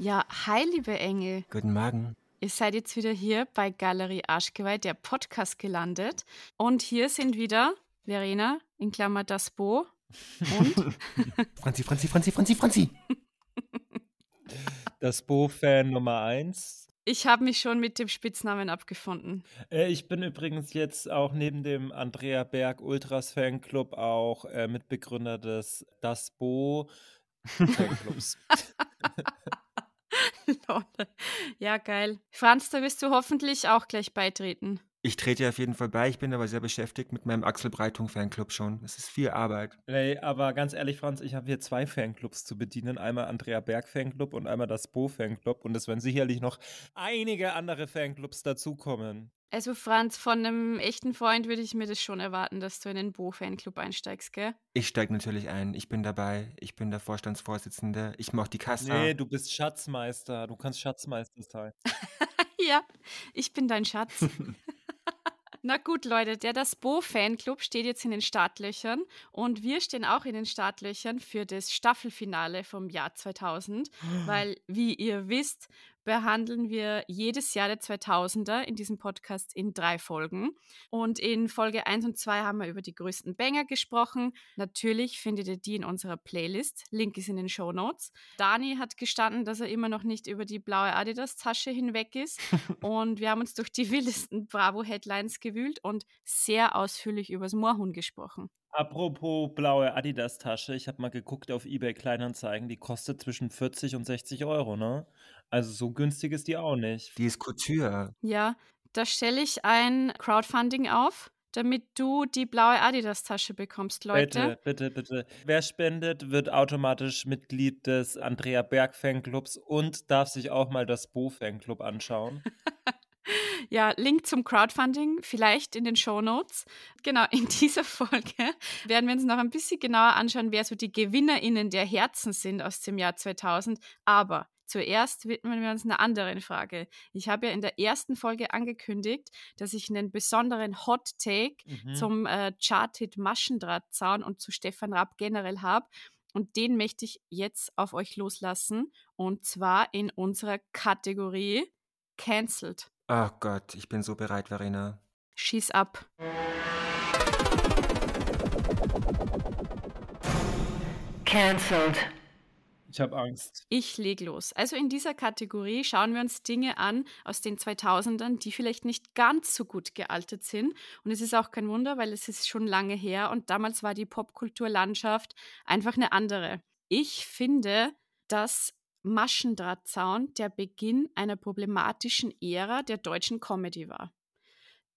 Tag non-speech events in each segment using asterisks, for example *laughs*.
Ja, hi, liebe Engel. Guten Morgen. Ihr seid jetzt wieder hier bei Galerie Arschgeweih, der Podcast gelandet. Und hier sind wieder Verena, in Klammer das Bo und *laughs* Franzi, Franzi, Franzi, Franzi, Franzi. *laughs* Das Bo-Fan Nummer 1. ich habe mich schon mit dem Spitznamen abgefunden. Äh, ich bin übrigens jetzt auch neben dem Andrea Berg Ultras Fanclub auch äh, Mitbegründer des Das Bo Fanclubs. *laughs* *laughs* Ja, geil. Franz, da wirst du hoffentlich auch gleich beitreten. Ich trete auf jeden Fall bei, ich bin aber sehr beschäftigt mit meinem Axel Breitung Fanclub schon. Es ist viel Arbeit. Ey, aber ganz ehrlich, Franz, ich habe hier zwei Fanclubs zu bedienen. Einmal Andrea Berg Fanclub und einmal das Bo Fanclub. Und es werden sicherlich noch einige andere Fanclubs dazukommen. Also, Franz, von einem echten Freund würde ich mir das schon erwarten, dass du in den Bo-Fanclub einsteigst, gell? Ich steige natürlich ein. Ich bin dabei. Ich bin der Vorstandsvorsitzende. Ich mache die Kasse. Nee, du bist Schatzmeister. Du kannst Schatzmeister sein. *laughs* ja, ich bin dein Schatz. *laughs* Na gut, Leute, der Das Bo-Fanclub steht jetzt in den Startlöchern und wir stehen auch in den Startlöchern für das Staffelfinale vom Jahr 2000, *gasps* weil, wie ihr wisst, behandeln wir jedes Jahr der 2000er in diesem Podcast in drei Folgen. Und in Folge 1 und 2 haben wir über die größten Banger gesprochen. Natürlich findet ihr die in unserer Playlist. Link ist in den Show Notes. Dani hat gestanden, dass er immer noch nicht über die blaue Adidas-Tasche hinweg ist. *laughs* und wir haben uns durch die wildesten Bravo-Headlines gewühlt und sehr ausführlich über das Moorhuhn gesprochen. Apropos blaue Adidas-Tasche, ich habe mal geguckt auf eBay Kleinanzeigen, die kostet zwischen 40 und 60 Euro, ne? Also so günstig ist die auch nicht. Die ist Couture. Ja, da stelle ich ein Crowdfunding auf, damit du die blaue Adidas-Tasche bekommst, Leute. Bitte, bitte, bitte. Wer spendet, wird automatisch Mitglied des Andrea Berg Fanclubs und darf sich auch mal das Bo Fanclub anschauen. *laughs* Ja, Link zum Crowdfunding vielleicht in den Show Notes. Genau, in *laughs* dieser Folge werden wir uns noch ein bisschen genauer anschauen, wer so die GewinnerInnen der Herzen sind aus dem Jahr 2000. Aber Zuerst widmen wir uns einer anderen Frage. Ich habe ja in der ersten Folge angekündigt, dass ich einen besonderen Hot Take Mhm. zum äh, Chart-Hit Maschendrahtzaun und zu Stefan Raab generell habe. Und den möchte ich jetzt auf euch loslassen. Und zwar in unserer Kategorie Cancelled. Oh Gott, ich bin so bereit, Verena. Schieß ab. Cancelled. Ich habe Angst. Ich leg los. Also in dieser Kategorie schauen wir uns Dinge an aus den 2000ern, die vielleicht nicht ganz so gut gealtert sind. Und es ist auch kein Wunder, weil es ist schon lange her und damals war die Popkulturlandschaft einfach eine andere. Ich finde, dass Maschendrahtzaun der Beginn einer problematischen Ära der deutschen Comedy war.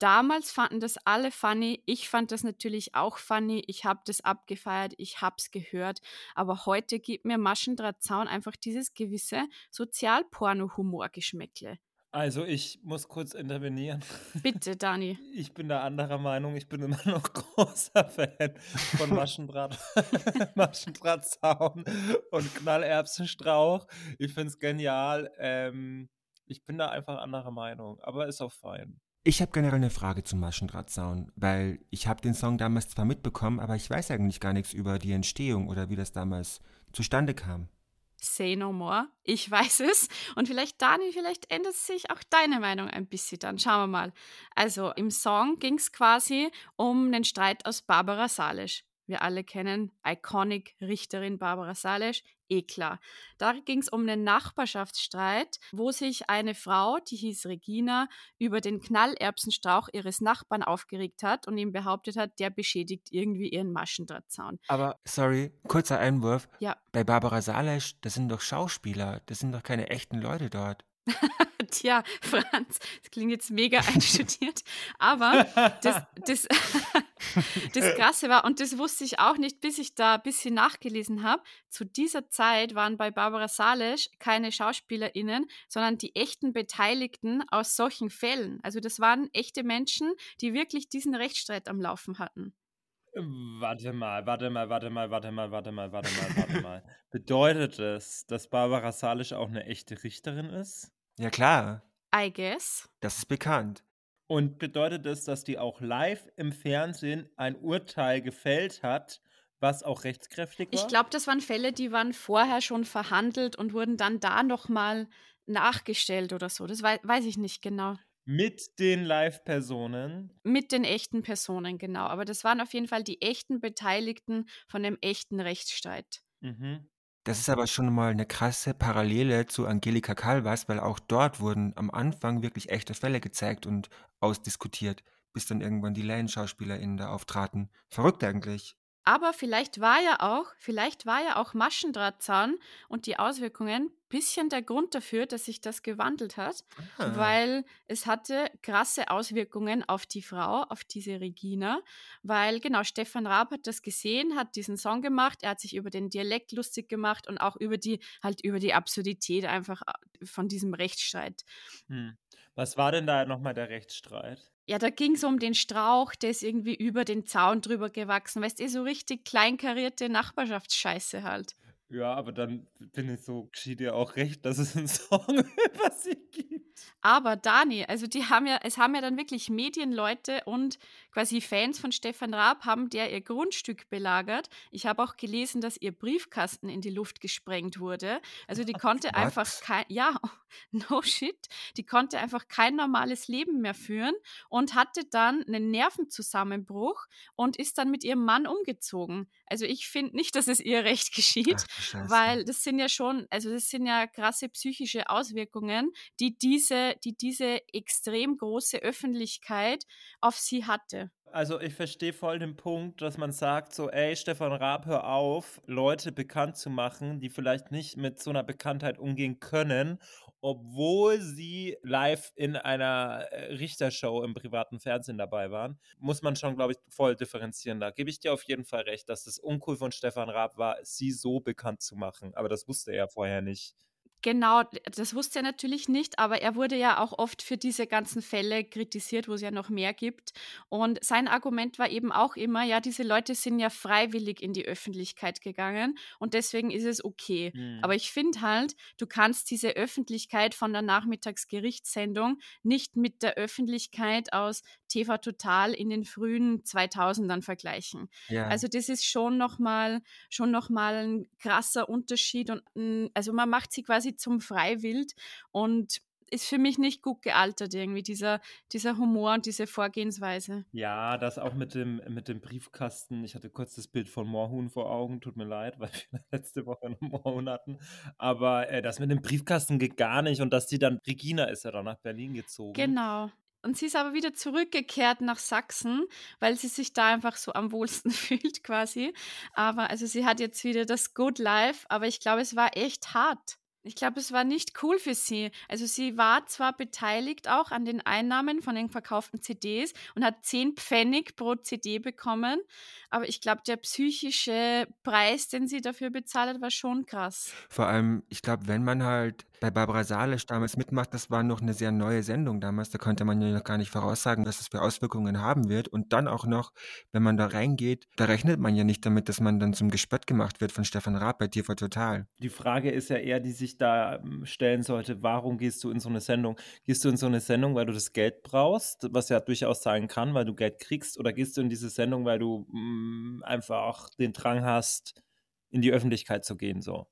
Damals fanden das alle funny. Ich fand das natürlich auch funny. Ich habe das abgefeiert. Ich habe es gehört. Aber heute gibt mir Maschendrahtzaun einfach dieses gewisse Sozialporno-Humor-Geschmäckle. Also ich muss kurz intervenieren. Bitte, Dani. *laughs* Ich bin da anderer Meinung. Ich bin immer noch *laughs* großer Fan von Maschendraht, *laughs* Maschendrahtzaun und Knallerbsenstrauch. Ich finde es genial. Ähm, ich bin da einfach anderer Meinung, aber ist auch fein. Ich habe generell eine Frage zum Maschendrahtzaun, weil ich habe den Song damals zwar mitbekommen, aber ich weiß eigentlich gar nichts über die Entstehung oder wie das damals zustande kam. Say no more. Ich weiß es. Und vielleicht, Dani, vielleicht ändert sich auch deine Meinung ein bisschen. Dann schauen wir mal. Also, im Song ging es quasi um einen Streit aus Barbara Salisch. Wir alle kennen, iconic Richterin Barbara Salesch, eh klar. Da ging es um einen Nachbarschaftsstreit, wo sich eine Frau, die hieß Regina, über den Knallerbsenstrauch ihres Nachbarn aufgeregt hat und ihm behauptet hat, der beschädigt irgendwie ihren Maschendrahtzaun. Aber, sorry, kurzer Einwurf. Ja. Bei Barbara Salesch, das sind doch Schauspieler, das sind doch keine echten Leute dort. *laughs* Tja, Franz, das klingt jetzt mega einstudiert, aber das, das, *laughs* das Krasse war, und das wusste ich auch nicht, bis ich da ein bisschen nachgelesen habe, zu dieser Zeit waren bei Barbara Salesch keine SchauspielerInnen, sondern die echten Beteiligten aus solchen Fällen. Also das waren echte Menschen, die wirklich diesen Rechtsstreit am Laufen hatten. Warte mal, warte mal, warte mal, warte mal, warte mal, warte mal, warte mal. Bedeutet es, dass Barbara Salisch auch eine echte Richterin ist? Ja, klar. I guess. Das ist bekannt. Und bedeutet es, dass die auch live im Fernsehen ein Urteil gefällt hat, was auch rechtskräftig war? Ich glaube, das waren Fälle, die waren vorher schon verhandelt und wurden dann da nochmal nachgestellt oder so. Das wei weiß ich nicht genau. Mit den Live-Personen? Mit den echten Personen, genau. Aber das waren auf jeden Fall die echten Beteiligten von dem echten Rechtsstreit. Mhm. Das ist aber schon mal eine krasse Parallele zu Angelika Calvas, weil auch dort wurden am Anfang wirklich echte Fälle gezeigt und ausdiskutiert, bis dann irgendwann die LaienschauspielerInnen da auftraten. Verrückt eigentlich. Aber vielleicht war ja auch, vielleicht war ja auch Maschendrahtzaun und die Auswirkungen bisschen der Grund dafür, dass sich das gewandelt hat, Ah. weil es hatte krasse Auswirkungen auf die Frau, auf diese Regina, weil genau Stefan Raab hat das gesehen, hat diesen Song gemacht, er hat sich über den Dialekt lustig gemacht und auch über die halt über die Absurdität einfach äh, von diesem Rechtsstreit. Hm. Was war denn da nochmal der Rechtsstreit? Ja, da ging es um den Strauch, der ist irgendwie über den Zaun drüber gewachsen. Weißt du, so richtig kleinkarierte Nachbarschaftsscheiße halt. Ja, aber dann finde ich so, geschieht dir auch recht, dass es einen *laughs* Song über sie gibt. Aber Dani, also die haben ja, es haben ja dann wirklich Medienleute und quasi Fans von Stefan Raab haben der ihr Grundstück belagert. Ich habe auch gelesen, dass ihr Briefkasten in die Luft gesprengt wurde. Also die konnte *laughs* What? einfach kein, ja, *laughs* no shit, die konnte einfach kein normales Leben mehr führen und hatte dann einen Nervenzusammenbruch und ist dann mit ihrem Mann umgezogen. Also ich finde nicht, dass es ihr recht geschieht. Ach. Weil das sind ja schon, also das sind ja krasse psychische Auswirkungen, die diese, die diese extrem große Öffentlichkeit auf sie hatte. Also ich verstehe voll den Punkt, dass man sagt so, ey, Stefan Raab, hör auf, Leute bekannt zu machen, die vielleicht nicht mit so einer Bekanntheit umgehen können, obwohl sie live in einer äh, Richtershow im privaten Fernsehen dabei waren. Muss man schon, glaube ich, voll differenzieren. Da gebe ich dir auf jeden Fall recht, dass es uncool von Stefan Raab war, sie so bekannt zu machen. Aber das wusste er vorher nicht. Genau, das wusste er natürlich nicht, aber er wurde ja auch oft für diese ganzen Fälle kritisiert, wo es ja noch mehr gibt. Und sein Argument war eben auch immer, ja, diese Leute sind ja freiwillig in die Öffentlichkeit gegangen und deswegen ist es okay. Hm. Aber ich finde halt, du kannst diese Öffentlichkeit von der Nachmittagsgerichtssendung nicht mit der Öffentlichkeit aus TV Total in den frühen 2000ern vergleichen. ja. Also das ist schon nochmal schon noch mal ein krasser Unterschied und mm, also man macht sie quasi zum Freiwild und ist für mich nicht gut gealtert irgendwie, dieser, dieser Humor und diese Vorgehensweise. Ja, das auch mit dem, mit dem Briefkasten. Ich hatte kurz das Bild von Moorhuhn vor Augen, tut mir leid, *laughs* weil wir letzte Woche noch Moorhuhn hatten. Aber äh, das mit dem Briefkasten geht gar nicht und dass die dann, Regina ist ja dann nach Berlin gezogen. Genau. Und sie ist aber wieder zurückgekehrt nach Sachsen, weil sie sich da einfach so am wohlsten *laughs* fühlt quasi. Aber also sie hat jetzt wieder das Good Life, aber ich glaube, es war echt hart. Ich glaube, es war nicht cool für sie. Also sie war zwar beteiligt auch an den Einnahmen von den verkauften CDs und hat 10 Pfennig pro CD bekommen, aber ich glaube, der psychische Preis, den sie dafür bezahlt hat, war schon krass. Vor allem, ich glaube, wenn man halt bei Barbara Salisch damals mitmacht, das war noch eine sehr neue Sendung damals, da konnte man ja noch gar nicht voraussagen, was es für Auswirkungen haben wird. Und dann auch noch, wenn man da reingeht, da rechnet man ja nicht damit, dass man dann zum Gespött gemacht wird von Stefan Raab bei TV Total. Die Frage ist ja eher, die sich da ähm, stellen sollte, warum gehst du in so eine Sendung? Gehst du in so eine Sendung, weil du das Geld brauchst, was ja durchaus sein kann, weil du Geld kriegst, oder gehst du in diese Sendung, weil du mh, einfach den Drang hast, in die Öffentlichkeit zu gehen, so?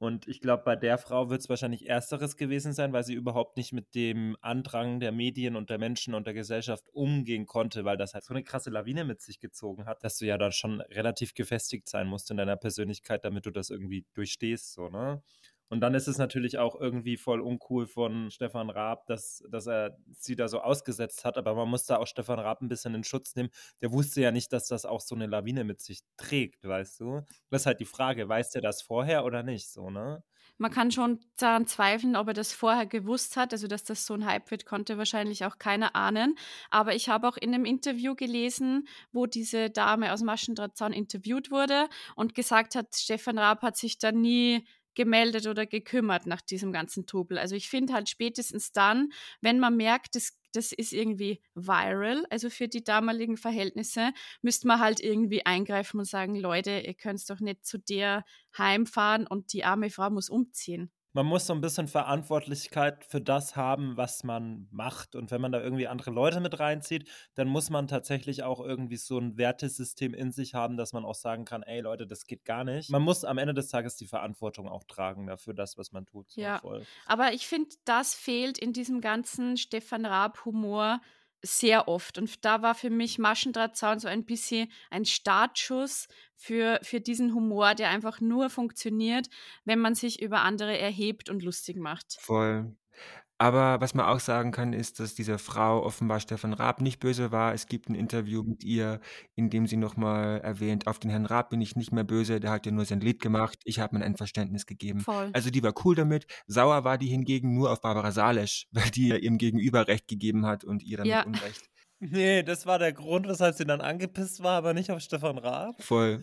Und ich glaube, bei der Frau wird es wahrscheinlich ersteres gewesen sein, weil sie überhaupt nicht mit dem Andrang der Medien und der Menschen und der Gesellschaft umgehen konnte, weil das halt so eine krasse Lawine mit sich gezogen hat, dass du ja dann schon relativ gefestigt sein musst in deiner Persönlichkeit, damit du das irgendwie durchstehst, so, ne? Und dann ist es natürlich auch irgendwie voll uncool von Stefan Raab, dass, dass er sie da so ausgesetzt hat. Aber man muss da auch Stefan Raab ein bisschen in Schutz nehmen. Der wusste ja nicht, dass das auch so eine Lawine mit sich trägt, weißt du? Das ist halt die Frage, weiß der das vorher oder nicht, so, ne? Man kann schon daran zweifeln, ob er das vorher gewusst hat. Also, dass das so ein Hype wird, konnte wahrscheinlich auch keiner ahnen. Aber ich habe auch in einem Interview gelesen, wo diese Dame aus Maschendrahtzaun interviewt wurde und gesagt hat, Stefan Raab hat sich da nie gemeldet oder gekümmert nach diesem ganzen Trubel. Also ich finde halt spätestens dann, wenn man merkt, das, das ist irgendwie viral, also für die damaligen Verhältnisse, müsste man halt irgendwie eingreifen und sagen, Leute, ihr könnt doch nicht zu der heimfahren und die arme Frau muss umziehen man muss so ein bisschen Verantwortlichkeit für das haben, was man macht. Und wenn man da irgendwie andere Leute mit reinzieht, dann muss man tatsächlich auch irgendwie so ein Wertesystem in sich haben, dass man auch sagen kann, ey Leute, das geht gar nicht. Man muss am Ende des Tages die Verantwortung auch tragen dafür, das, was man tut. So ja, voll. aber ich finde, das fehlt in diesem ganzen Stefan Raab-Humor sehr oft. Und da war für mich Maschendrahtzaun so ein bisschen ein Startschuss für, für diesen Humor, der einfach nur funktioniert, wenn man sich über andere erhebt und lustig macht. Voll. Aber was man auch sagen kann, ist, dass diese Frau offenbar Stefan Raab nicht böse war. Es gibt ein Interview mit ihr, in dem sie nochmal erwähnt, auf den Herrn Raab bin ich nicht mehr böse, der hat ja nur sein Lied gemacht, ich habe mein Einverständnis gegeben. Voll. Also die war cool damit. Sauer war die hingegen nur auf Barbara Salesch, *laughs* weil die ihrem Gegenüber Recht gegeben hat und ihr damit ja. Unrecht. Nee, das war der Grund, weshalb sie dann angepisst war, aber nicht auf Stefan Raab. Voll.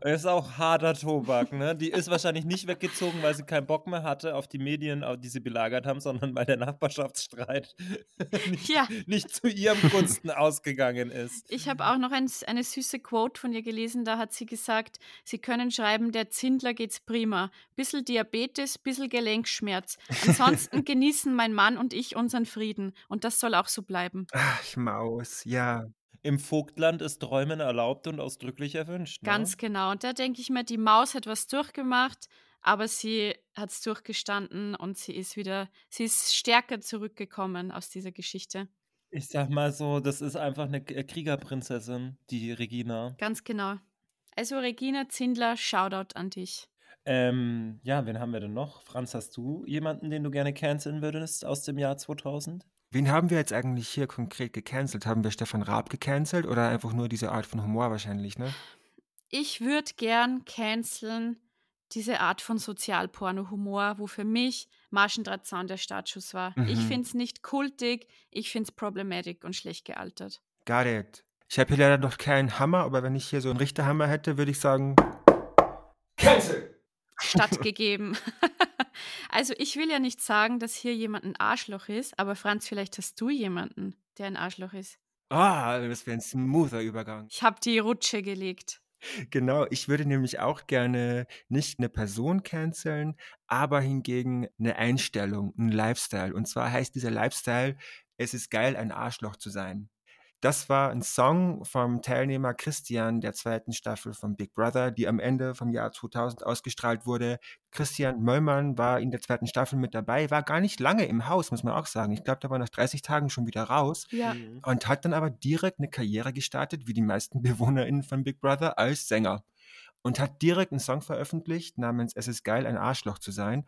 Das *laughs* ist auch harter Tobak, ne? Die ist wahrscheinlich nicht weggezogen, weil sie keinen Bock mehr hatte auf die Medien, die sie belagert haben, sondern weil der Nachbarschaftsstreit *laughs* nicht, ja. nicht zu ihrem Gunsten ausgegangen ist. Ich habe auch noch ein, eine süße Quote von ihr gelesen, da hat sie gesagt, sie können schreiben, der Zindler geht's prima. Bissel Diabetes, bissel Gelenkschmerz. Ansonsten *laughs* genießen mein Mann und ich unseren Frieden. Und das soll auch so bleiben. Ach, Maus aus, ja. Im Vogtland ist Träumen erlaubt und ausdrücklich erwünscht. Ne? Ganz genau. Und da denke ich mir, die Maus hat was durchgemacht, aber sie hat es durchgestanden und sie ist wieder, sie ist stärker zurückgekommen aus dieser Geschichte. Ich sag mal so, das ist einfach eine Kriegerprinzessin, die Regina. Ganz genau. Also Regina Zindler, Shoutout an dich. Ähm, ja, wen haben wir denn noch? Franz, hast du jemanden, den du gerne canceln würdest aus dem Jahr 2000? Wen haben wir jetzt eigentlich hier konkret gecancelt? Haben wir Stefan Raab gecancelt oder einfach nur diese Art von Humor wahrscheinlich, ne? Ich würde gern canceln diese Art von Sozialporno-Humor, wo für mich Marschendrahtzaun der Startschuss war. Mhm. Ich finde es nicht kultig, ich finde es problematisch und schlecht gealtert. Got it. Ich habe hier leider noch keinen Hammer, aber wenn ich hier so einen Richterhammer hätte, würde ich sagen Cancel! Stattgegeben. *laughs* *laughs* Also ich will ja nicht sagen, dass hier jemand ein Arschloch ist, aber Franz, vielleicht hast du jemanden, der ein Arschloch ist. Ah, das wäre ein smoother Übergang. Ich habe die Rutsche gelegt. Genau, ich würde nämlich auch gerne nicht eine Person canceln, aber hingegen eine Einstellung, ein Lifestyle. Und zwar heißt dieser Lifestyle, es ist geil, ein Arschloch zu sein. Das war ein Song vom Teilnehmer Christian der zweiten Staffel von Big Brother, die am Ende vom Jahr 2000 ausgestrahlt wurde. Christian Möllmann war in der zweiten Staffel mit dabei, war gar nicht lange im Haus, muss man auch sagen. Ich glaube, der war nach 30 Tagen schon wieder raus ja. Mhm. und hat dann aber direkt eine Karriere gestartet, wie die meisten *laughs* BewohnerInnen von Big Brother, als Sänger und hat direkt einen Song veröffentlicht namens Es ist geil, ein Arschloch zu sein,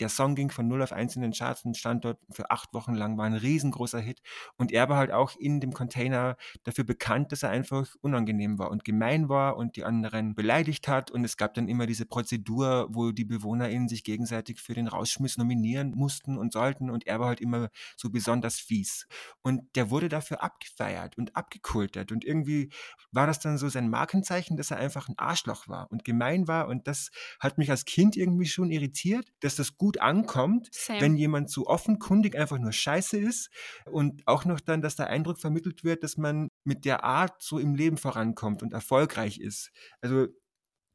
der Song ging von 0 auf 1 in den Charts und stand dort für acht Wochen lang, war ein riesengroßer Hit. Und er war halt auch in dem Container dafür bekannt, dass er einfach unangenehm war und gemein war und die anderen beleidigt hat. Und es gab dann immer diese Prozedur, wo die BewohnerInnen sich gegenseitig für den Rausschmiss nominieren mussten und sollten. Und er war halt immer so besonders fies. Und der wurde dafür abgefeiert und abgekultet. Und irgendwie war das dann so sein Markenzeichen, dass er einfach ein Arschloch war und gemein war. Und das hat mich als Kind irgendwie schon irritiert, dass das gut gut ankommt, Same. wenn jemand so offenkundig einfach nur scheiße ist und auch noch dann, dass der Eindruck vermittelt wird, dass man mit der Art so im Leben vorankommt und erfolgreich ist. Also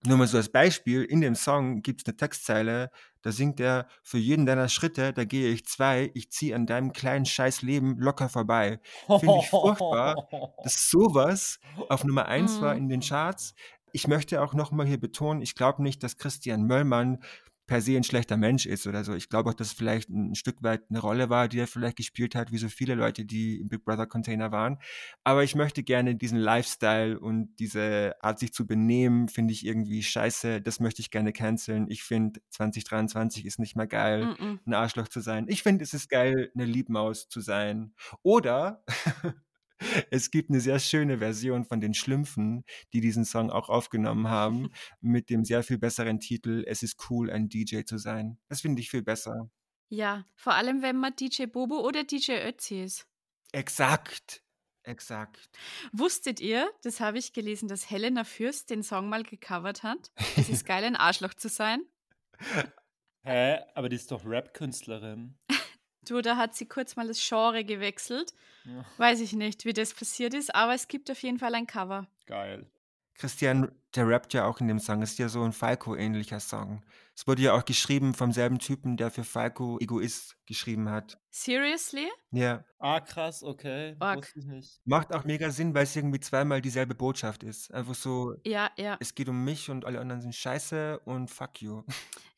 nur mal so als Beispiel, in dem Song gibt es eine Textzeile, da singt er, für jeden deiner Schritte, da gehe ich zwei, ich ziehe an deinem kleinen Scheißleben locker vorbei. Finde ich furchtbar, dass sowas auf Nummer eins war mhm. in den Charts. Ich möchte auch nochmal hier betonen, ich glaube nicht, dass Christian Möllmann per se ein schlechter Mensch ist oder so. Ich glaube auch, dass es vielleicht ein Stück weit eine Rolle war, die er vielleicht gespielt hat, wie so viele Leute, die im Big Brother Container waren. Aber ich möchte gerne diesen Lifestyle und diese Art, sich zu benehmen, finde ich irgendwie scheiße. Das möchte ich gerne canceln. Ich finde, 2023 ist nicht mehr geil, Mm -mm. ein Arschloch zu sein. Ich finde, es ist geil, eine Liebmaus zu sein. Oder es gibt eine sehr schöne Version von den Schlümpfen, die diesen Song auch aufgenommen haben, *laughs* mit dem sehr viel besseren Titel Es ist cool, ein DJ zu sein. Das finde ich viel besser. Ja, vor allem, wenn man DJ Bobo oder DJ Ötzi ist. Exakt. Exakt. Wusstet ihr, das habe ich gelesen, dass Helena Fürst den Song mal gecovert hat? Es ist *laughs* geil, ein Arschloch zu sein. *laughs* Hä? Aber die ist doch Rap-Künstlerin. Du, da hat sie kurz mal das Genre gewechselt. Ja, Weiß ich nicht, wie das passiert ist, aber es gibt auf jeden Fall ein Cover. geil. Christian, der rappt ja auch in dem Song, ist ja so ein Falco-ähnlicher Song. Es wurde ja auch geschrieben vom selben Typen, der für Falco Egoist geschrieben hat. Seriously? Ja, Ah, krass, okay. Org. Wusste ich nicht. macht auch mega Sinn, weil es irgendwie zweimal dieselbe Botschaft ist. Einfach so, Ja, ja. es geht um mich und alle anderen sind scheiße und fuck you.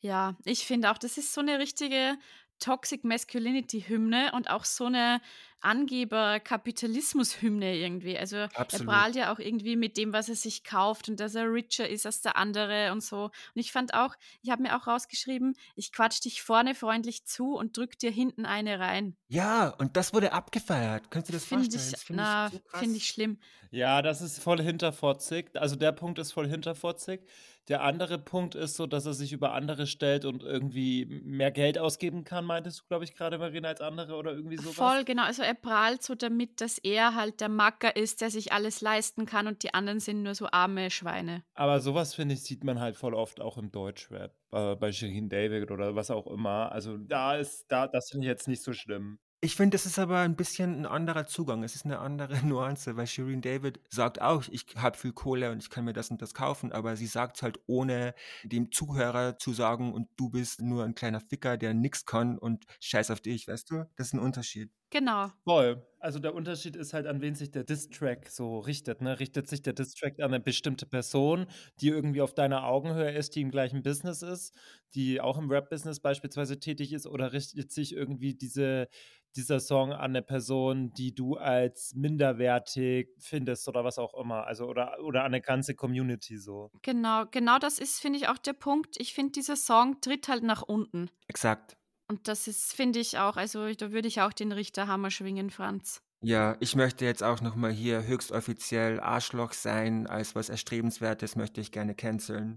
Ja, ich finde auch, das ist so eine richtige Toxic Masculinity Hymne und auch so eine Angeber-Kapitalismus-Hymne irgendwie. Also er Absolut. prahlt ja auch irgendwie mit dem, was er sich kauft und dass er richer ist als der andere und so. Und ich fand auch, ich habe mir auch rausgeschrieben, ich quatsch dich vorne freundlich zu und drück dir hinten eine rein. Ja, und das wurde abgefeiert. Könntest du das Finde vorstellen? ich, Das find na, so finde ich schlimm. Ja, das ist voll hinterfotzig. Also der Punkt ist voll hinterfotzig. Der andere Punkt ist so, dass er sich über andere stellt und irgendwie mehr Geld ausgeben kann, meintest du, glaube ich, gerade, Marina, als andere oder irgendwie sowas? Voll, genau. Also er prahlt so damit, dass er halt der Macker ist, der sich alles leisten kann und die anderen sind nur so arme Schweine. Aber sowas, finde ich, sieht man halt voll oft auch im Deutschrap. Äh, bei Shirin David oder was auch immer. Also da ist, da, das finde ich jetzt nicht so schlimm. Ich finde, das ist aber ein bisschen ein anderer Zugang. Es ist eine andere *laughs* Nuance, weil Shireen David sagt auch, ich habe viel Kohle und ich kann mir das und das kaufen, aber sie sagt es halt ohne dem Zuhörer zu sagen, und du bist nur ein kleiner Ficker, der nix kann und scheiß auf dich, weißt du? Das ist ein Unterschied. Genau. Voll. Also der Unterschied ist halt, an wen sich der Diss-Track so richtet. Ne? Richtet sich der Diss-Track an eine bestimmte Person, die irgendwie auf deiner Augenhöhe ist, die im gleichen Business ist, die auch im Rap-Business beispielsweise tätig ist, oder richtet sich irgendwie diese, dieser Song an eine Person, die du als minderwertig findest oder was auch immer. Also oder, oder an eine ganze Community so. Genau, genau das ist, finde ich, auch der Punkt. Ich finde, dieser Song tritt halt nach unten. Exakt. Und das ist, finde ich auch, also da würde ich auch den Richterhammer schwingen, Franz. Ja, ich möchte jetzt auch nochmal hier höchst offiziell Arschloch sein, als was Erstrebenswertes möchte ich gerne canceln.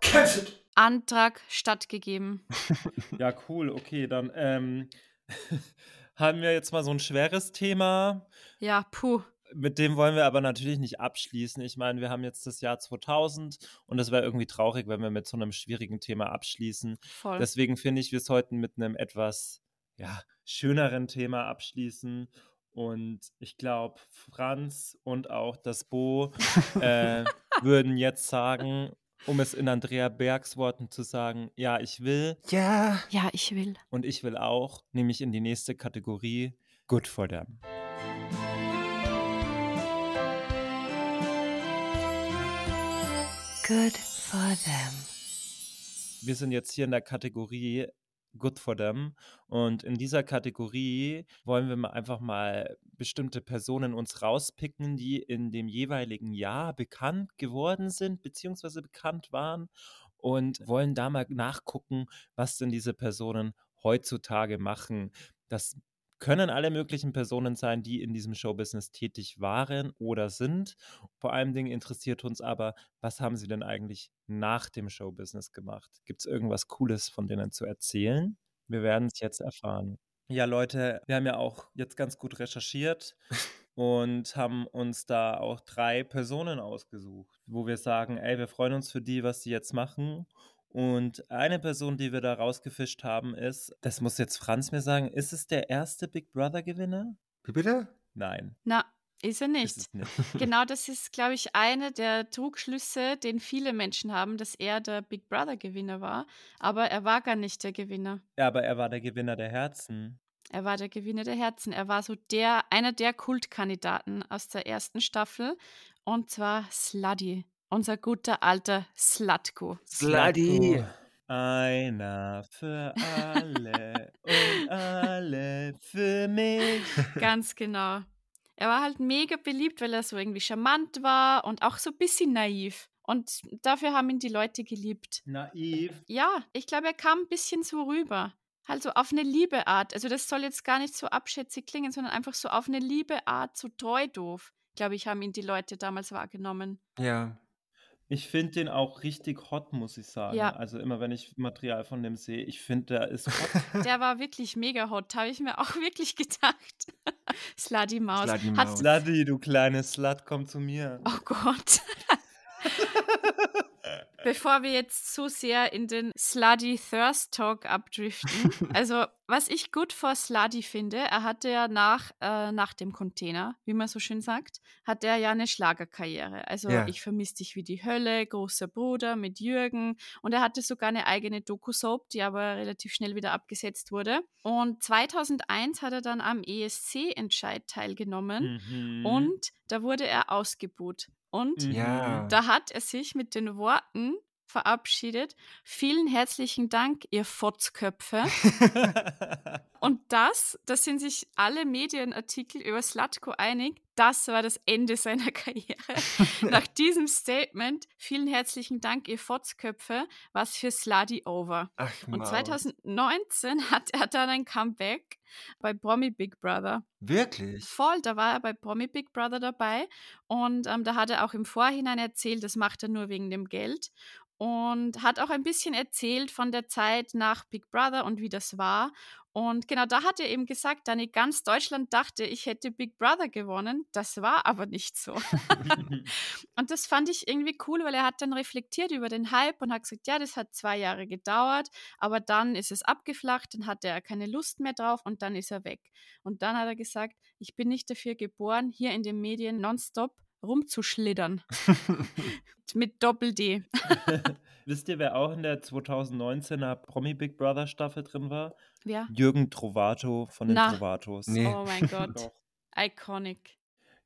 Cancelled! Antrag stattgegeben. *laughs* Ja, cool. Okay, dann ähm, *laughs* haben wir jetzt mal so ein schweres Thema. Ja, puh. Mit dem wollen wir aber natürlich nicht abschließen. Ich meine, wir haben jetzt das Jahr 2000 und es wäre irgendwie traurig, wenn wir mit so einem schwierigen Thema abschließen. Voll. Deswegen finde ich, wir sollten mit einem etwas ja, schöneren Thema abschließen. Und ich glaube, Franz und auch das Bo *laughs* äh, würden jetzt sagen, um es in Andrea Bergs Worten zu sagen, ja, ich will Ja, ja, ich will. und ich will auch, nämlich in die nächste Kategorie, Good for them. Good for them. wir sind jetzt hier in der Kategorie Good for them. Und in dieser Kategorie wollen wir mal einfach mal bestimmte Personen uns rauspicken, die in dem jeweiligen Jahr bekannt geworden sind, beziehungsweise bekannt waren und wollen da mal nachgucken, was denn diese Personen heutzutage machen. Das können alle möglichen Personen sein, die in diesem Showbusiness tätig waren oder sind. Vor allen Dingen interessiert uns aber, was haben sie denn eigentlich nach dem Showbusiness gemacht? Gibt es irgendwas Cooles von denen zu erzählen? Wir werden es jetzt erfahren. Ja, Leute, wir haben ja auch jetzt ganz gut recherchiert und haben uns da auch drei Personen ausgesucht, wo wir sagen, ey, wir freuen uns für die, was sie jetzt machen. Und eine Person, die wir da rausgefischt haben, ist, das muss jetzt Franz mir sagen, ist es der erste Big Brother-Gewinner? wie bitte? Nein, Na, ist er ist nicht. es nicht. *laughs* *laughs* Genau, das ist, glaube ich, einer der Trugschlüsse, den viele Menschen haben, dass er der Big Brother-Gewinner war. Aber er war gar nicht der Gewinner. Ja, aber er war der Gewinner der Herzen. Er war der Gewinner der Herzen. Er war so der, einer der Kultkandidaten aus der ersten Staffel. Und zwar Sluddy. Unser guter alter Slutko. Sluddy. Einer für alle und alle für mich. *laughs* Ganz genau. Er war halt mega beliebt, weil er so irgendwie charmant war und auch so ein bisschen naiv. Und dafür haben ihn die Leute geliebt. Naiv. Ja, ich glaube, er kam ein bisschen so rüber. Halt so auf eine liebe Art. Also das soll jetzt gar nicht so abschätzig klingen, sondern einfach so auf eine liebe Art, so treu doof. Glaube ich, haben ihn die Leute damals wahrgenommen. Ja. Ich finde den auch richtig hot, muss ich sagen. Ja. Also immer, wenn ich Material von dem sehe, ich finde, der ist hot. Der war wirklich mega hot, habe ich mir auch *laughs* wirklich gedacht. Slutty Maus. Slutty Hat- Maus. Slutty, du kleine Slut, komm zu mir. Oh Gott. Bevor wir jetzt so sehr in den Sluddy Thirst Talk abdriften. *laughs* Also, was ich gut vor Sluddy finde, er hatte ja nach, äh, nach dem Container, wie man so schön sagt, hat er ja eine Schlagerkarriere. Also, Ja. ich vermisse dich wie die Hölle, großer Bruder mit Jürgen. Und er hatte sogar eine eigene Doku-Soap, die aber relativ schnell wieder abgesetzt wurde. Und 2001 hat er dann am ESC-Entscheid teilgenommen. Mhm. Und da wurde er ausgebuht. Und Mhm. Ja. da hat er sich mit den Worten verabschiedet. Vielen herzlichen Dank, ihr Fotzköpfe. *laughs* Und das, da sind sich alle Medienartikel über Slatko einig, das war das Ende seiner *laughs* Karriere. Nach diesem Statement, vielen herzlichen Dank, ihr Fotzköpfe, was für Sluddy over. Ach, Und Maus. 2019 hat er dann ein Comeback bei Promi Big Brother. Wirklich? Voll, da war er bei Promi Big Brother dabei und ähm, da hat er auch im Vorhinein erzählt, das macht er nur wegen dem Geld und hat auch ein bisschen erzählt von der Zeit nach Big Brother und wie das war. Und genau da hat er eben gesagt, da nicht ganz Deutschland dachte, ich hätte Big Brother gewonnen. Das war aber nicht so. *laughs* *laughs* Und das fand ich irgendwie cool, weil er hat dann reflektiert über den Hype und hat gesagt, ja, das hat zwei Jahre gedauert, aber dann ist es abgeflacht, dann hatte er keine Lust mehr drauf und dann ist er weg. Und dann hat er gesagt, ich bin nicht dafür geboren, hier in den Medien nonstop rumzuschlittern. *laughs* Mit Doppel-D. *laughs* Wisst ihr, wer auch in der 2019er Promi Big Brother Staffel drin war? Ja. Jürgen Trovato von den Na. Trovatos. Nee. Oh mein Gott. Iconic.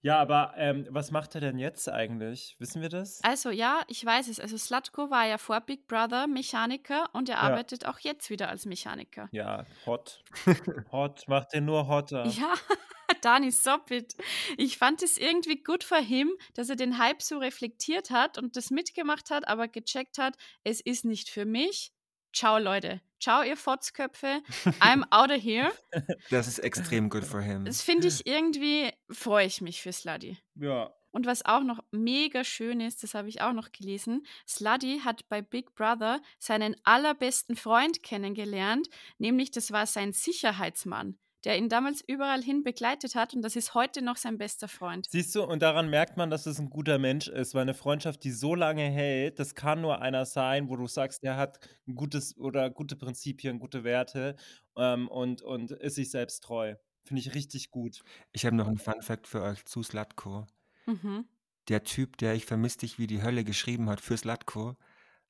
Ja, aber ähm, was macht er denn jetzt eigentlich? Wissen wir das? Also ja, ich weiß es. Also Slatko war ja vor Big Brother Mechaniker und er Ja. arbeitet auch jetzt wieder als Mechaniker. Ja, hot. *laughs* hot, macht den nur hotter. Ja, *laughs* Dani Soppit. Ich fand es irgendwie gut für ihn, dass er den Hype so reflektiert hat und das mitgemacht hat, aber gecheckt hat, es ist nicht für mich. Ciao, Leute. Ciao, ihr Fotzköpfe. *laughs* I'm out of here. Das ist extrem good for him. Das finde ich irgendwie, freue ich mich für Sluddy. Ja. Und was auch noch mega schön ist, das habe ich auch noch gelesen, Sluddy hat bei Big Brother seinen allerbesten Freund kennengelernt, nämlich das war sein Sicherheitsmann, der ihn damals überall hin begleitet hat und das ist heute noch sein bester Freund. Siehst du, und daran merkt man, dass es ein guter Mensch ist, weil eine Freundschaft, die so lange hält, das kann nur einer sein, wo du sagst, der hat ein gutes oder gute Prinzipien, gute Werte ähm, und, und ist sich selbst treu. Finde ich richtig gut. Ich habe noch einen Fun Fact für euch zu Slatko. Mhm. Der Typ, der Ich vermiss dich wie die Hölle geschrieben hat für Slatko,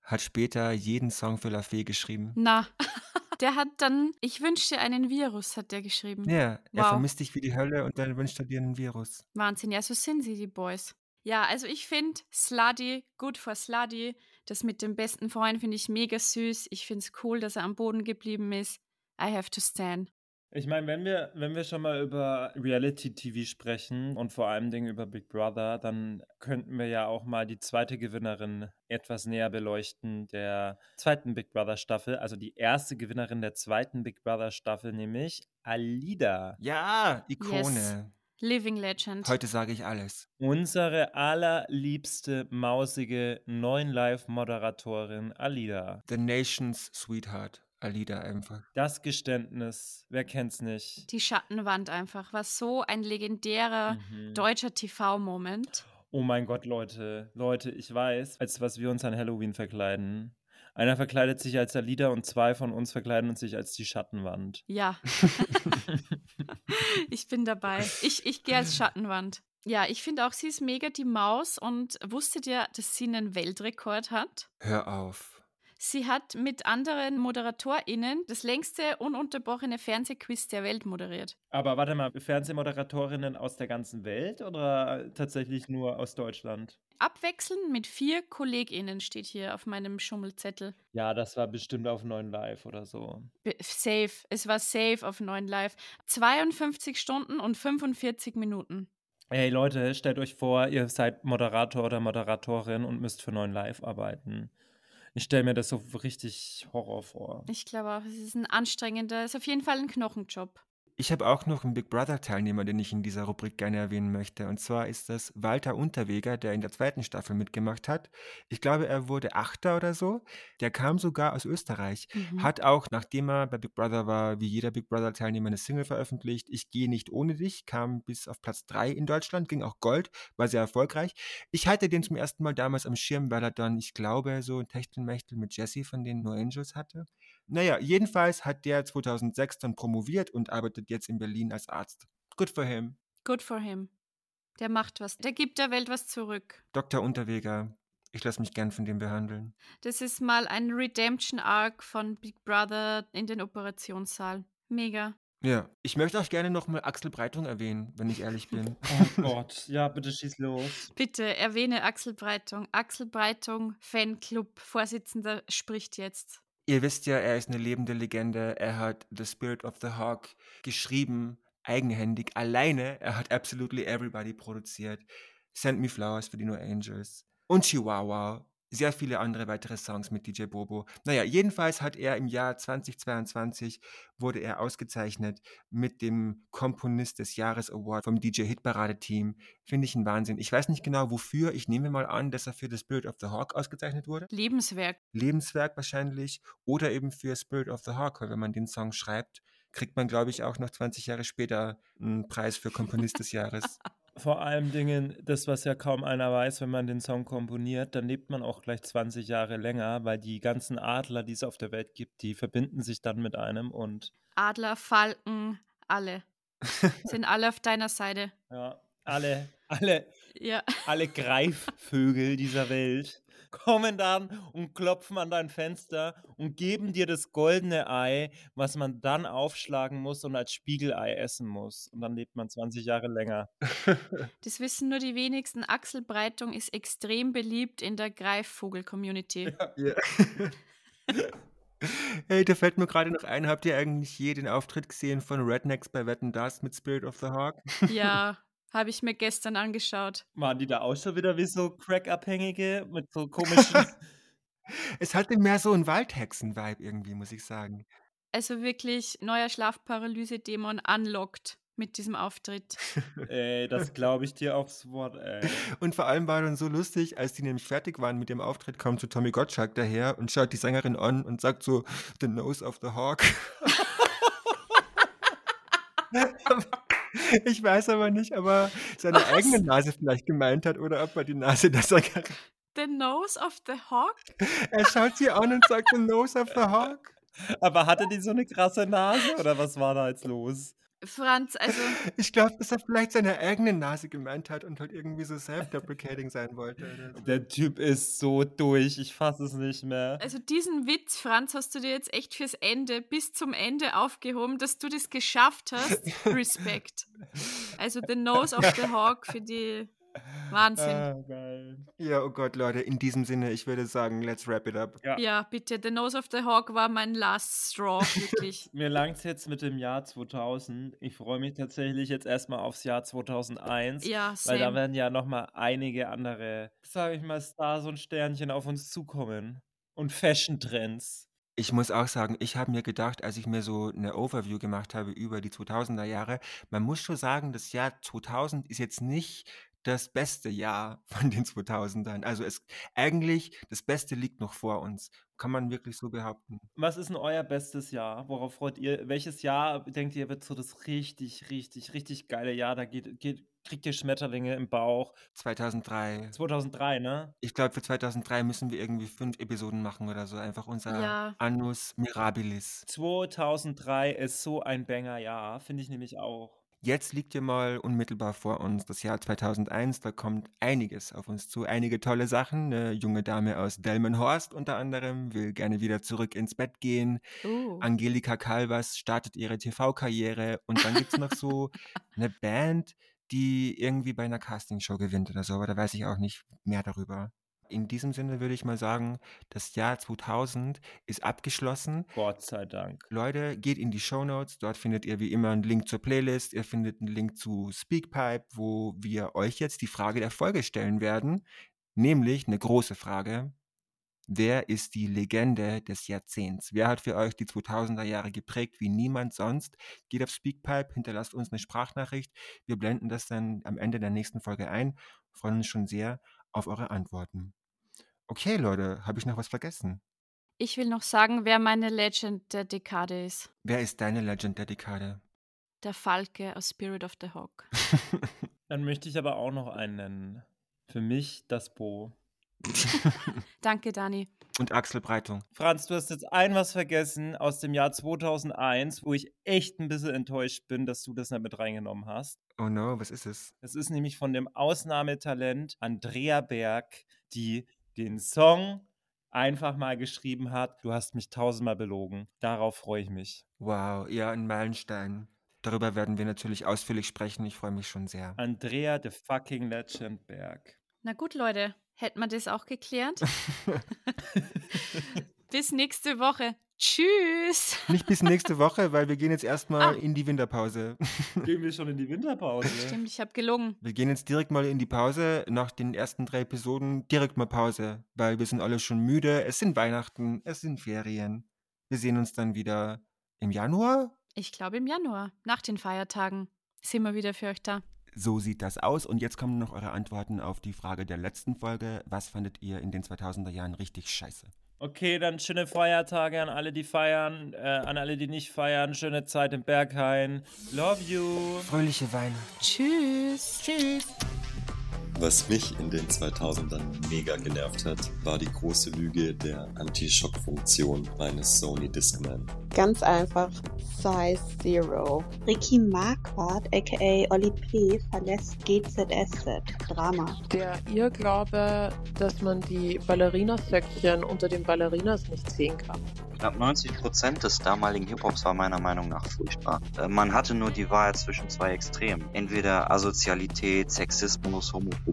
hat später jeden Song für La Fee geschrieben. Na, *laughs* der hat dann, ich wünsche dir einen Virus, hat der geschrieben. Ja, er Wow. vermisst dich wie die Hölle und dann wünscht er dir einen Virus. Wahnsinn, ja, so sind sie, die Boys. Ja, also ich finde Sluddy, gut for Sluddy. Das mit dem besten Freund finde ich mega süß. Ich finde es cool, dass er am Boden geblieben ist. I have to stand. Ich meine, wenn wir, wenn wir schon mal über Reality-TV sprechen und vor allem Dingen über Big Brother, dann könnten wir ja auch mal die zweite Gewinnerin etwas näher beleuchten, der zweiten Big Brother Staffel, also die erste Gewinnerin der zweiten Big Brother Staffel, nämlich Alida. Ja, Ikone. Living Legend. Heute sage ich alles. Unsere allerliebste, mausige, neuen Live-Moderatorin Alida. The Nation's Sweetheart. Alida einfach. Das Geständnis, wer kennt's nicht? Die Schattenwand einfach. War so ein legendärer Mhm. deutscher TV-Moment. Oh mein Gott, Leute, Leute, ich weiß, als was wir uns an Halloween verkleiden. Einer verkleidet sich als Alida und zwei von uns verkleiden uns sich als die Schattenwand. Ja. *laughs* *laughs* ich bin dabei. Ich, ich gehe als Schattenwand. Ja, ich finde auch, sie ist mega die Maus und wusstet ihr, dass sie einen Weltrekord hat? Hör auf. Sie hat mit anderen ModeratorInnen das längste ununterbrochene Fernsehquiz der Welt moderiert. Aber warte mal, Fernsehmoderatorinnen aus der ganzen Welt oder tatsächlich nur aus Deutschland? Abwechselnd mit vier KollegInnen steht hier auf meinem Schummelzettel. Ja, das war bestimmt auf 9 Live oder so. Be- Safe. Es war safe auf 9 Live. 52 Stunden und 45 Minuten. Hey Leute, stellt euch vor, ihr seid Moderator oder Moderatorin und müsst für 9 Live arbeiten. Ich stelle mir das so richtig Horror vor. Ich glaube auch, es ist ein anstrengender, ist auf jeden Fall ein Knochenjob. Ich habe auch noch einen Big Brother-Teilnehmer, den ich in dieser Rubrik gerne erwähnen möchte. Und zwar ist das Walter Unterweger, der in der zweiten Staffel mitgemacht hat. Ich glaube, er wurde Achter oder so. Der kam sogar aus Österreich. Mhm. Hat auch, nachdem er bei Big Brother war, wie jeder Big Brother-Teilnehmer eine Single veröffentlicht. Ich gehe nicht ohne dich, kam bis auf Platz 3 in Deutschland, ging auch Gold, war sehr erfolgreich. Ich hatte den zum ersten Mal damals am Schirm, weil er dann, ich glaube, so ein Techtelmechtel mit Jesse von den No Angels hatte. Naja, jedenfalls hat der 2006 dann promoviert und arbeitet jetzt in Berlin als Arzt. Good for him. Good for him. Der macht was. Der gibt der Welt was zurück. Dr. Unterweger, ich lasse mich gern von dem behandeln. Das ist mal ein Redemption-Arc von Big Brother in den Operationssaal. Mega. Ja, ich möchte auch gerne nochmal Axel Breitung erwähnen, wenn ich ehrlich bin. *laughs* Oh Gott, ja, bitte schieß los. Bitte erwähne Axel Breitung. Axel Breitung, Fanclub, Vorsitzender, spricht jetzt. Ihr wisst ja, er ist eine lebende Legende. Er hat The Spirit of the Hawk geschrieben, eigenhändig, alleine. Er hat Absolutely Everybody produziert. Send Me Flowers für die No Angels. Und Chihuahua. Sehr viele andere weitere Songs mit DJ Bobo. Naja, jedenfalls hat er im Jahr 2022 wurde er ausgezeichnet mit dem Komponist des Jahres Award vom DJ Hitparade Team. Finde ich ein Wahnsinn. Ich weiß nicht genau wofür. Ich nehme mal an, dass er für The Spirit of the Hawk ausgezeichnet wurde. Lebenswerk. Lebenswerk wahrscheinlich oder eben für Spirit of the Hawk, weil wenn man den Song schreibt, kriegt man, glaube ich, auch noch 20 Jahre später einen Preis für Komponist des Jahres. *laughs* Vor allem Dingen, das, was ja kaum einer weiß, wenn man den Song komponiert, dann lebt man auch gleich 20 Jahre länger, weil die ganzen Adler, die es auf der Welt gibt, die verbinden sich dann mit einem und Adler, Falken, alle. *laughs* Sind alle auf deiner Seite. ja, alle, alle, Ja. alle *laughs* Greifvögel dieser Welt kommen dann und klopfen an dein Fenster und geben dir das goldene Ei, was man dann aufschlagen muss und als Spiegelei essen muss. Und dann lebt man 20 Jahre länger. *laughs* Das wissen nur die wenigsten. Axel Breitung ist extrem beliebt in der Greifvogel-Community. Ja. *laughs* *laughs* Hey, da fällt mir gerade noch ein, habt ihr eigentlich je den Auftritt gesehen von Rednecks bei Wetten Das mit Spirit of the Hawk? Ja, habe ich mir gestern angeschaut. Waren die da auch schon wieder wie so Crack-Abhängige mit so komischen. *laughs* Es hatte mehr so einen Waldhexen-Vibe irgendwie, muss ich sagen. Also wirklich neuer Schlafparalyse-Dämon unlocked mit diesem Auftritt. ey, *laughs* das glaube ich dir aufs Wort, ey. Und vor allem war dann so lustig, als die nämlich fertig waren mit dem Auftritt, kommt so Tommy Gottschalk daher und schaut die Sängerin an und sagt so, The Nose of the Hawk. *laughs* ich weiß aber nicht, ob er seine Was? eigene Nase vielleicht gemeint hat oder ob er die Nase der Sängerin. The Nose of the Hawk? Er schaut sie an und sagt, The Nose of the Hawk. Aber hatte die so eine krasse Nase oder was war da jetzt los? Franz, also *laughs* Ich glaube, dass er vielleicht seine eigene Nase gemeint hat und halt irgendwie so self-deprecating sein wollte. So. Der Typ ist so durch, ich fasse es nicht mehr. Also diesen Witz, Franz, hast du dir jetzt echt fürs Ende, bis zum Ende aufgehoben, dass du das geschafft hast. *laughs* Respekt. Also The Nose of the Hawk für die Wahnsinn. Ah, geil. Ja, oh Gott, Leute, in diesem Sinne, ich würde sagen, let's wrap it up. Ja. Ja, bitte, The Nose of the Hawk war mein last straw, wirklich. *laughs* Mir langt's jetzt mit dem Jahr 2000. Ich freue mich tatsächlich jetzt erstmal aufs Jahr 2001. Ja, Weil da same. werden ja nochmal einige andere, sage ich mal, Stars und Sternchen auf uns zukommen. Und Fashion-Trends. Ich muss auch sagen, ich habe mir gedacht, als ich mir so eine Overview gemacht habe über die 2000er Jahre, man muss schon sagen, das Jahr 2000 ist jetzt nicht das beste Jahr von den 2000ern. Also es eigentlich das Beste liegt noch vor uns. Kann man wirklich so behaupten. Was ist denn euer bestes Jahr? Worauf freut ihr? Welches Jahr denkt ihr wird so das richtig, richtig, richtig geile Jahr? Da geht, geht, kriegt ihr Schmetterlinge im Bauch. 2003. 2003, ne? Ich glaube, für 2003 müssen wir irgendwie fünf Episoden machen oder so. Einfach unser Ja. Annus Mirabilis. 2003 ist so ein Banger-Jahr, finde ich nämlich auch. Jetzt liegt ja mal unmittelbar vor uns das Jahr 2001. Da kommt einiges auf uns zu, einige tolle Sachen. Eine junge Dame aus Delmenhorst unter anderem will gerne wieder zurück ins Bett gehen. Uh. Angelika Calvas startet ihre TV-Karriere und dann gibt es noch so *laughs* eine Band, die irgendwie bei einer Castingshow gewinnt oder so, aber da weiß ich auch nicht mehr darüber. In diesem Sinne würde ich mal sagen, das Jahr 2000 ist abgeschlossen. Gott sei Dank. Leute, geht in die Show Notes. Dort findet ihr wie immer einen Link zur Playlist. Ihr findet einen Link zu Speakpipe, wo wir euch jetzt die Frage der Folge stellen werden. Nämlich eine große Frage. Wer ist die Legende des Jahrzehnts? Wer hat für euch die 2000er Jahre geprägt wie niemand sonst? Geht auf Speakpipe, hinterlasst uns eine Sprachnachricht. Wir blenden das dann am Ende der nächsten Folge ein. Freuen uns schon sehr auf eure Antworten. Okay, Leute, habe ich noch was vergessen? Ich will noch sagen, wer meine Legend der Dekade ist. Wer ist deine Legend der Dekade? Der Falke aus Spirit of the Hawk. *laughs* Dann möchte ich aber auch noch einen nennen. Für mich das Bo. *laughs* Danke, Dani. Und Axel Breitung. Franz, du hast jetzt ein was vergessen aus dem Jahr 2001, wo ich echt ein bisschen enttäuscht bin, dass du das nicht mit reingenommen hast. Oh no, was ist es? Es ist nämlich von dem Ausnahmetalent Andrea Berg, die den Song einfach mal geschrieben hat. Du hast mich tausendmal belogen. Darauf freue ich mich. Wow, ja, ein Meilenstein. Darüber werden wir natürlich ausführlich sprechen. Ich freue mich schon sehr. Andrea the fucking Legend Berg. Na gut, Leute, hätten wir das auch geklärt? *laughs* Bis nächste Woche. Tschüss. Nicht bis nächste *laughs* Woche, weil wir gehen jetzt erstmal Ah. in die Winterpause. Gehen wir schon in die Winterpause. Stimmt, ich habe gelogen. Wir gehen jetzt direkt mal in die Pause. Nach den ersten drei Episoden direkt mal Pause, weil wir sind alle schon müde. Es sind Weihnachten, es sind Ferien. Wir sehen uns dann wieder im Januar. Ich glaube im Januar, nach den Feiertagen, sind wir wieder für euch da. So sieht das aus. Und jetzt kommen noch eure Antworten auf die Frage der letzten Folge. Was fandet ihr in den 2000er Jahren richtig scheiße? Okay, dann schöne Feiertage an alle, die feiern, äh, an alle, die nicht feiern. Schöne Zeit im Berghain. Love you. Fröhliche Weihnachten. Tschüss. Tschüss. Was mich in den 2000ern mega genervt hat, war die große Lüge der Anti-Schock-Funktion meines Sony Discman. Ganz einfach Size Zero. Ricky Marquardt, aka Oli P., verlässt GZSZ. Drama. Der Irrglaube, dass man die Ballerinasöckchen unter den Ballerinas nicht sehen kann. Knapp 90 Prozent des damaligen Hip-Hops war meiner Meinung nach furchtbar. Äh, Man hatte nur die Wahl zwischen zwei Extremen. Entweder Asozialität, Sexismus, Homophobie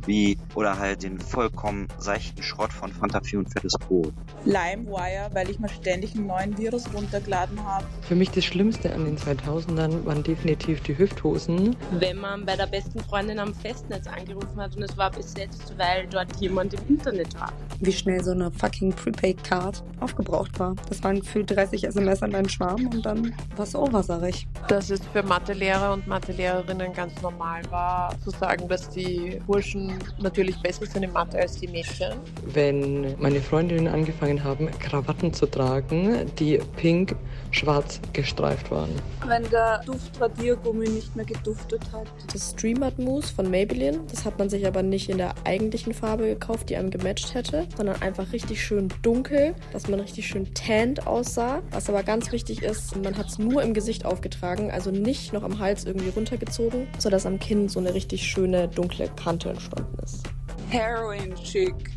oder halt den vollkommen seichten Schrott von Fanta 4 und Fettes Brot. LimeWire, weil ich mir ständig einen neuen Virus runtergeladen habe. Für mich das Schlimmste an den 2000ern waren definitiv die Hüfthosen. Wenn man bei der besten Freundin am Festnetz angerufen hat und es war besetzt, weil dort jemand im Internet war. Wie schnell so eine fucking Prepaid-Card aufgebraucht war. Das waren gefühlt 30 SMS an einen Schwarm und dann war es over, sag ich. Dass es für Mathelehrer und Mathelehrerinnen ganz normal war, zu sagen, dass die Burschen natürlich besser sind in Mathe als die Mädchen. Wenn meine Freundinnen angefangen haben, Krawatten zu tragen, die pink-schwarz gestreift waren. Wenn der Duftradiergummi nicht mehr geduftet hat. Das Streamert Mousse von Maybelline, das hat man sich aber nicht in der eigentlichen Farbe gekauft, die einem gematcht hätte, sondern einfach richtig schön dunkel, dass man richtig schön tanned aussah. Was aber ganz wichtig ist, man hat es nur im Gesicht aufgetragen, also nicht noch am Hals irgendwie runtergezogen, sodass am Kinn so eine richtig schöne dunkle Kante Heroin chick.